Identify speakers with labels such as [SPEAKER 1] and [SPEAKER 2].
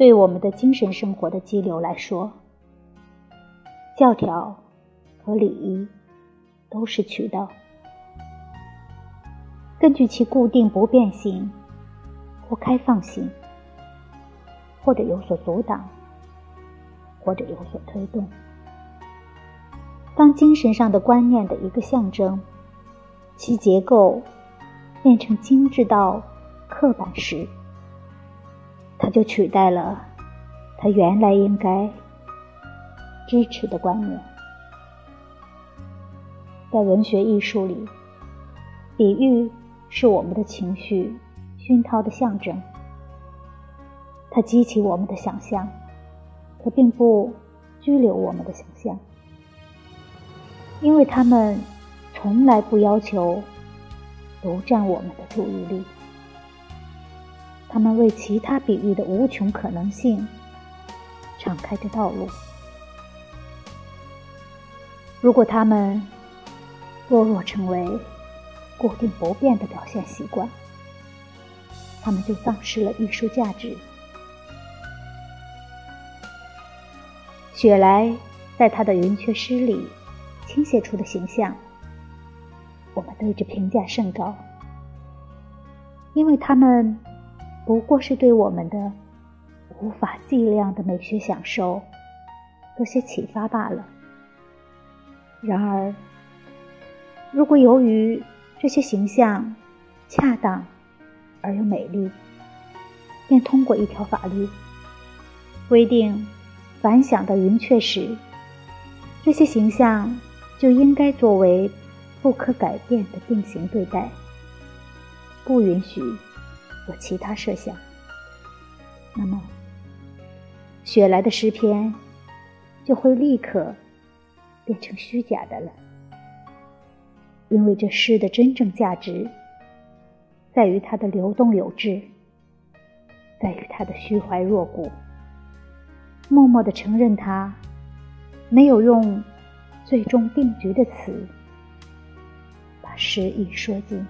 [SPEAKER 1] 对我们的精神生活的激流来说，教条和礼仪都是渠道。根据其固定不变性或开放性，或者有所阻挡，或者有所推动。当精神上的观念的一个象征，其结构变成精致到刻板时，它就取代了它原来应该支持的观念。在文学艺术里，比喻是我们的情绪熏陶的象征，它激起我们的想象，可并不拘留我们的想象。因为他们从来不要求独占我们的注意力，他们为其他比喻的无穷可能性敞开着道路。如果他们堕落成为固定不变的表现习惯，他们就丧失了艺术价值。雪莱在他的云雀诗里。倾泻出的形象，我们对之评价甚高，因为他们不过是对我们的无法计量的美学享受有些启发罢了。然而，如果由于这些形象恰当而又美丽，便通过一条法律规定，凡想到云雀时，这些形象。就应该作为不可改变的定型对待，不允许有其他设想。那么，雪莱的诗篇就会立刻变成虚假的了，因为这诗的真正价值在于它的流动有致，在于它的虚怀若谷。默默的承认它没有用。最终定局的词，把诗意说尽。